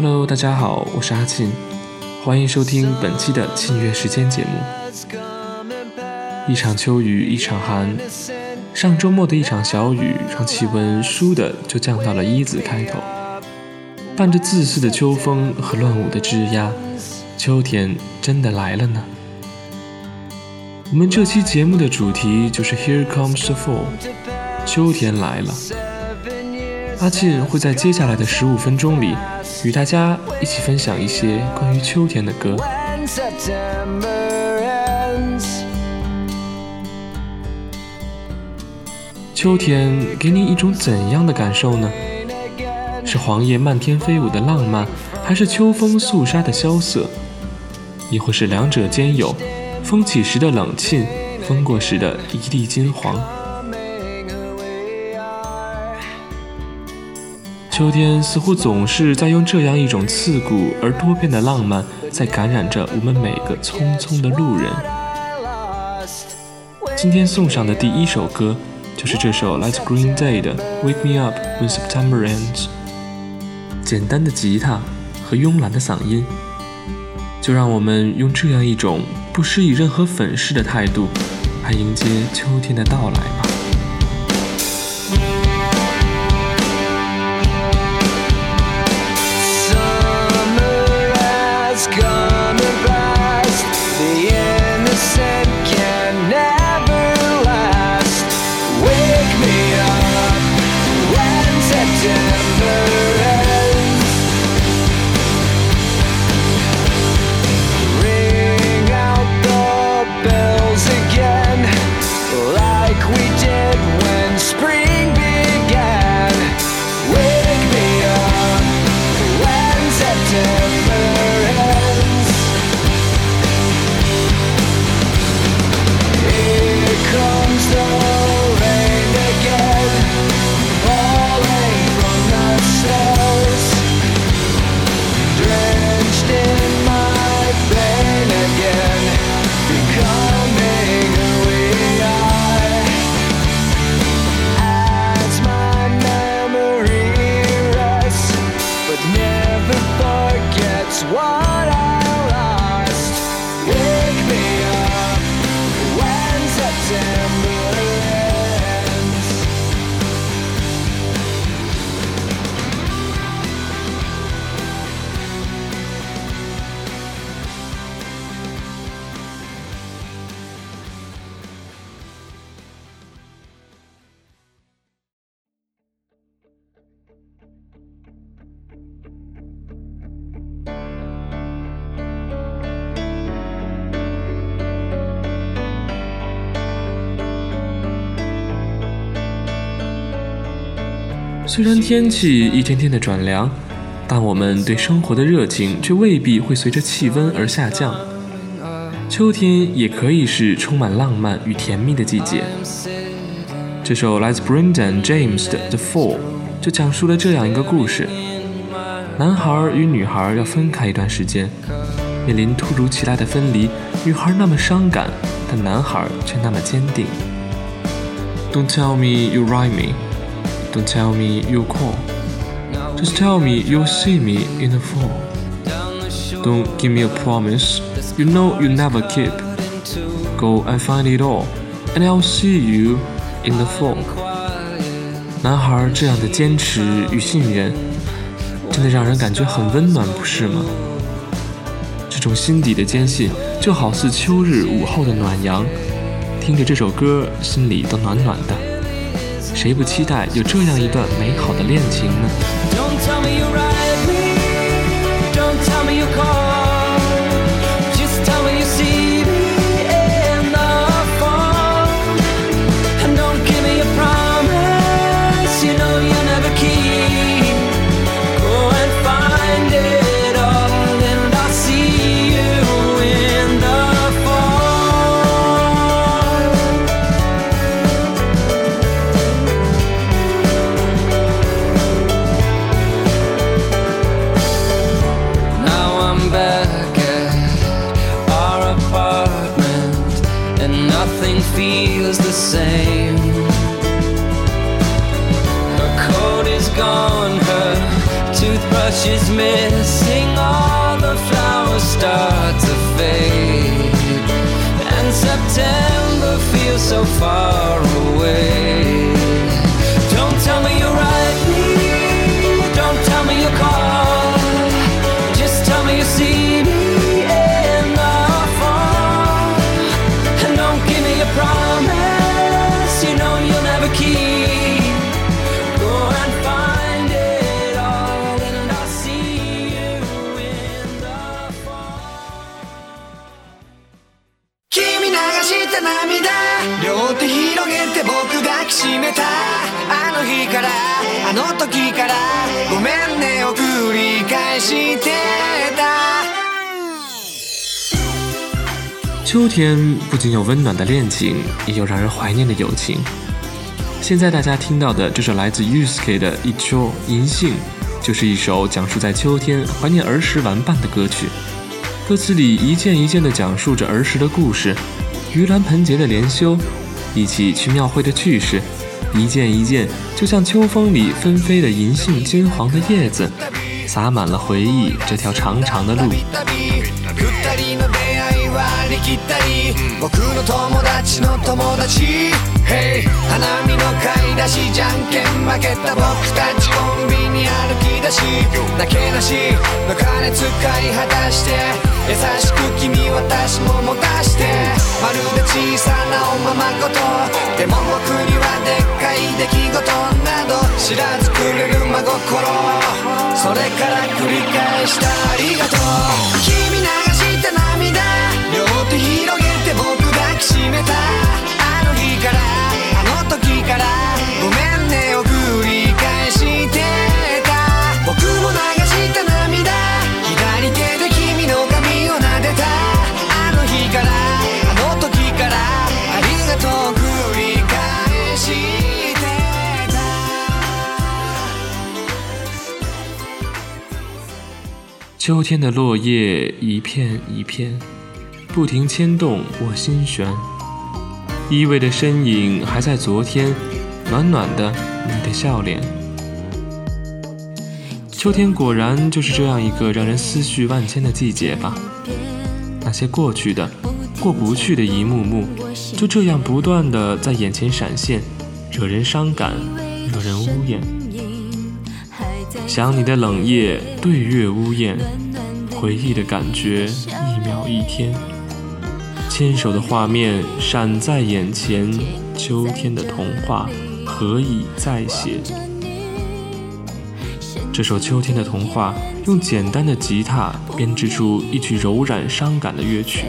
Hello，大家好，我是阿庆，欢迎收听本期的庆月时间节目。一场秋雨一场寒，上周末的一场小雨让气温倏地就降到了一字开头，伴着自私的秋风和乱舞的枝桠，秋天真的来了呢。我们这期节目的主题就是 Here Comes the Fall，秋天来了。阿庆会在接下来的十五分钟里，与大家一起分享一些关于秋天的歌。秋天给你一种怎样的感受呢？是黄叶漫天飞舞的浪漫，还是秋风肃杀的萧瑟？亦或是两者兼有，风起时的冷沁，风过时的一地金黄？秋天似乎总是在用这样一种刺骨而多变的浪漫，在感染着我们每个匆匆的路人。今天送上的第一首歌。就是这首来自 Green Day 的《Wake Me Up When September Ends》，简单的吉他和慵懒的嗓音，就让我们用这样一种不施以任何粉饰的态度，来迎接秋天的到来吧。heart 虽然天气一天天的转凉，但我们对生活的热情却未必会随着气温而下降。秋天也可以是充满浪漫与甜蜜的季节。这首来自 Brendan James 的《The Fall》就讲述了这样一个故事：男孩与女孩要分开一段时间，面临突如其来的分离，女孩那么伤感，但男孩却那么坚定。Don't tell me you write me。Don't tell me you'll call. Just tell me you'll see me in the fall. Don't give me a promise you know you never keep. Go and find it all, and I'll see you in the fall. 男孩这样的坚持与信任，真的让人感觉很温暖，不是吗？这种心底的坚信，就好似秋日午后的暖阳，听着这首歌，心里都暖暖的。 谁不期待有这样一段美好的恋情呢？あの時からごめんねを繰り返してた秋天不仅有温暖的恋情，也有让人怀念的友情。现在大家听到的这首来自 Yusuke 的《一秋银杏》，就是一首讲述在秋天怀念儿时玩伴的歌曲。歌词里一件一件地讲述着儿时的故事，盂兰盆节的连休，一起去庙会的趣事， 一件一件就像秋风里纷飞的银杏金黄的叶子，洒满了回忆这条长长的路。歩き出しなけなしの金使い果たして優しく君私も持たしてまるで小さなおままごとでも僕にはでっかい出来事など知らずくれる真心それから繰り返したありがとう。君流した涙両手広げて僕抱きしめた。あの日からあの時から秋天的落叶一片一片，不停牵动我心弦。依偎的身影还在昨天，暖暖的你的笑脸。秋天果然就是这样一个让人思绪万千的季节吧。那些过去的、过不去的一幕幕，就这样不断的在眼前闪现，惹人伤感，惹人呜咽。想你的冷夜，对月呜咽，回忆的感觉，一秒一天。牵手的画面闪在眼前，秋天的童话何以再写？这首秋天的童话用简单的吉他编织出一曲柔软伤感的乐曲，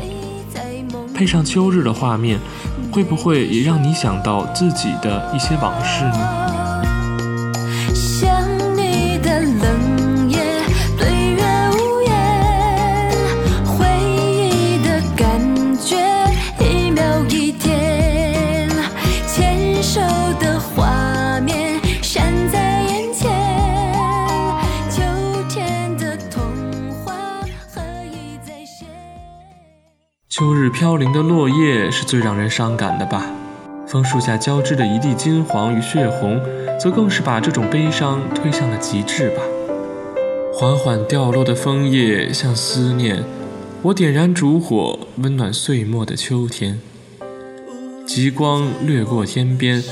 配上秋日的画面，会不会也让你想到自己的一些往事呢？飘零的落叶是最让人伤感的吧？枫树下交织的一地金黄与血红，则更是把这种悲伤推向了极致吧。缓缓掉落的枫叶像思念，我点燃烛火，温暖岁末的秋天。极光掠过天边，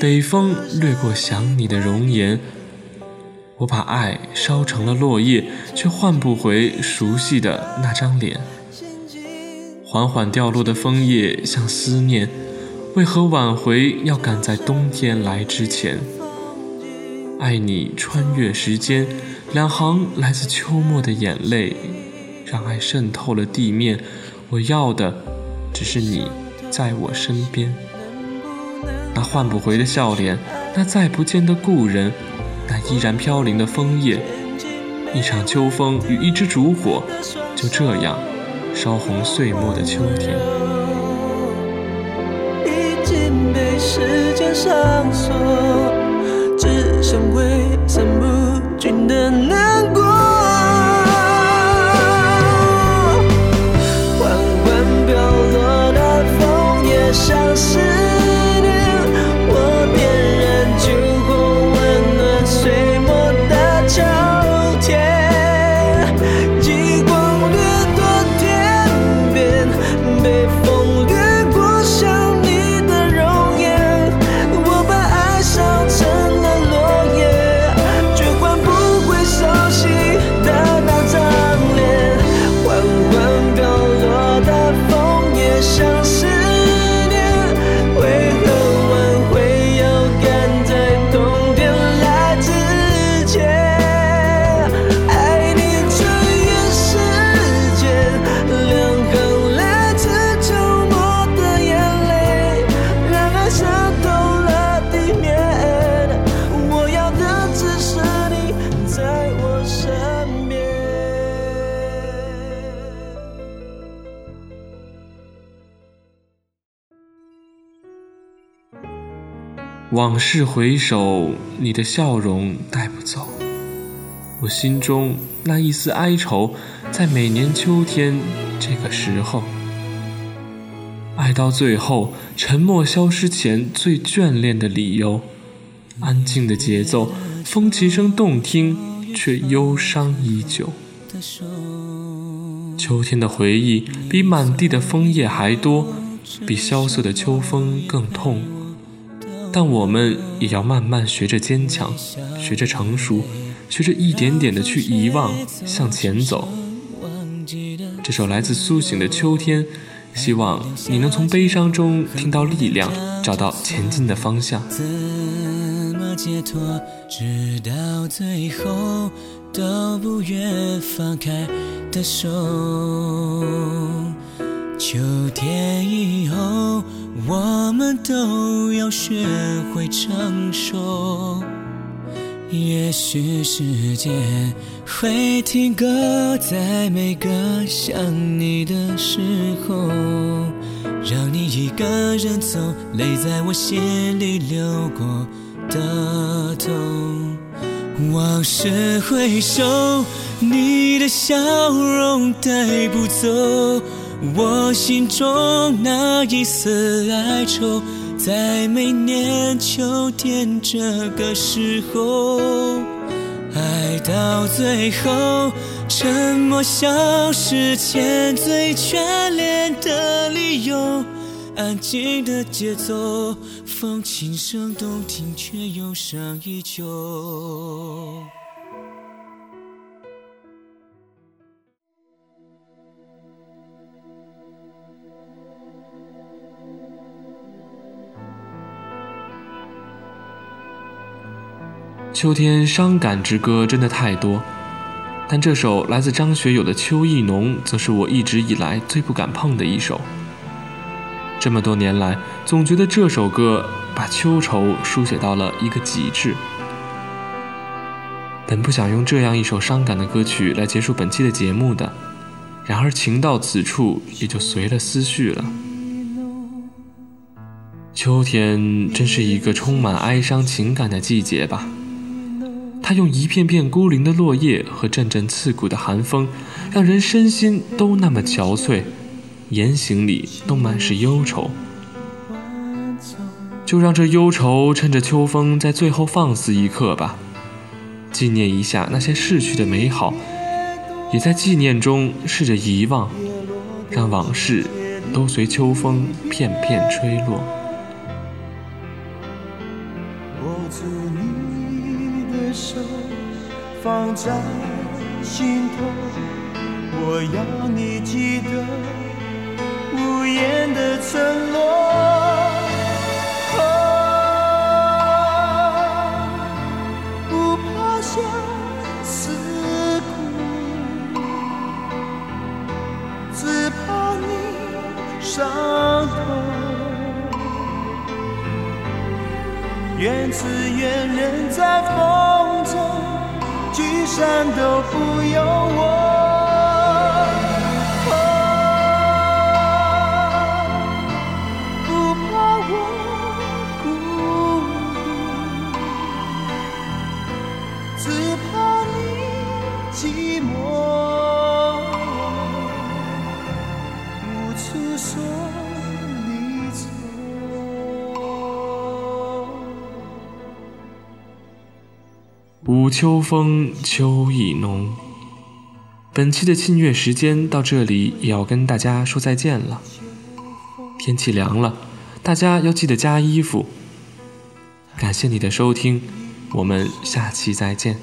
北风掠过想你的容颜。我把爱烧成了落叶，却换不回熟悉的那张脸。缓缓掉落的枫叶像思念，为何挽回要赶在冬天来之前？爱你穿越时间，两行来自秋末的眼泪，让爱渗透了地面。我要的只是你在我身边。那换不回的笑脸，那再不见的故人，那依然飘零的枫叶，一场秋风与一支烛火，就这样烧红岁末的秋天。已经被时间上锁，只剩挥散不尽的往事回首，你的笑容带不走。我心中那一丝哀愁，在每年秋天这个时候，爱到最后，沉默消失前最眷恋的理由。安静的节奏，风琴声动听，却忧伤依旧。秋天的回忆比满地的枫叶还多，比萧瑟的秋风更痛。但我们也要慢慢学着坚强，学着成熟，学着一点点的去遗忘，向前走。这首来自苏醒的秋天，希望你能从悲伤中听到力量，找到前进的方向。怎么解脱？直到最后都不愿放开的手。秋天以后，我们都要学会成熟。也许时间会停格在每个想你的时候，让你一个人走，泪在我心里流过的痛。往事回首，你的笑容带不走我心中那一丝哀愁。在每年秋天这个时候，爱到最后，沉默消失前最眷恋的理由。安静的节奏，风琴声动听，却忧伤依旧。秋天伤感之歌真的太多，但这首来自张学友的《秋意浓》则是我一直以来最不敢碰的一首。这么多年来，总觉得这首歌把秋愁书写到了一个极致。本不想用这样一首伤感的歌曲来结束本期的节目的，然而情到此处，也就随了思绪了。秋天真是一个充满哀伤情感的季节吧。它用一片片孤零的落叶和阵阵刺骨的寒风，让人身心都那么憔悴，言行里都满是忧愁。就让这忧愁趁着秋风在最后放肆一刻吧，纪念一下那些逝去的美好，也在纪念中试着遗忘，让往事都随秋风片片吹落。在心头。我要你记得无言的承诺。午秋风，秋意浓。本期的庆月时间到这里也要跟大家说再见了。天气凉了，大家要记得加衣服。感谢你的收听，我们下期再见。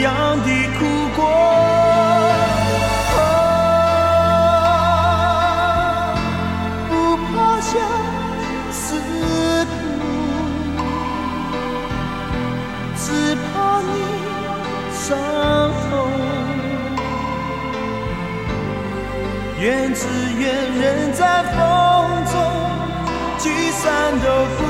一样的哭过不怕相思苦只怕你伤痛。怨只怨人在风中聚散都不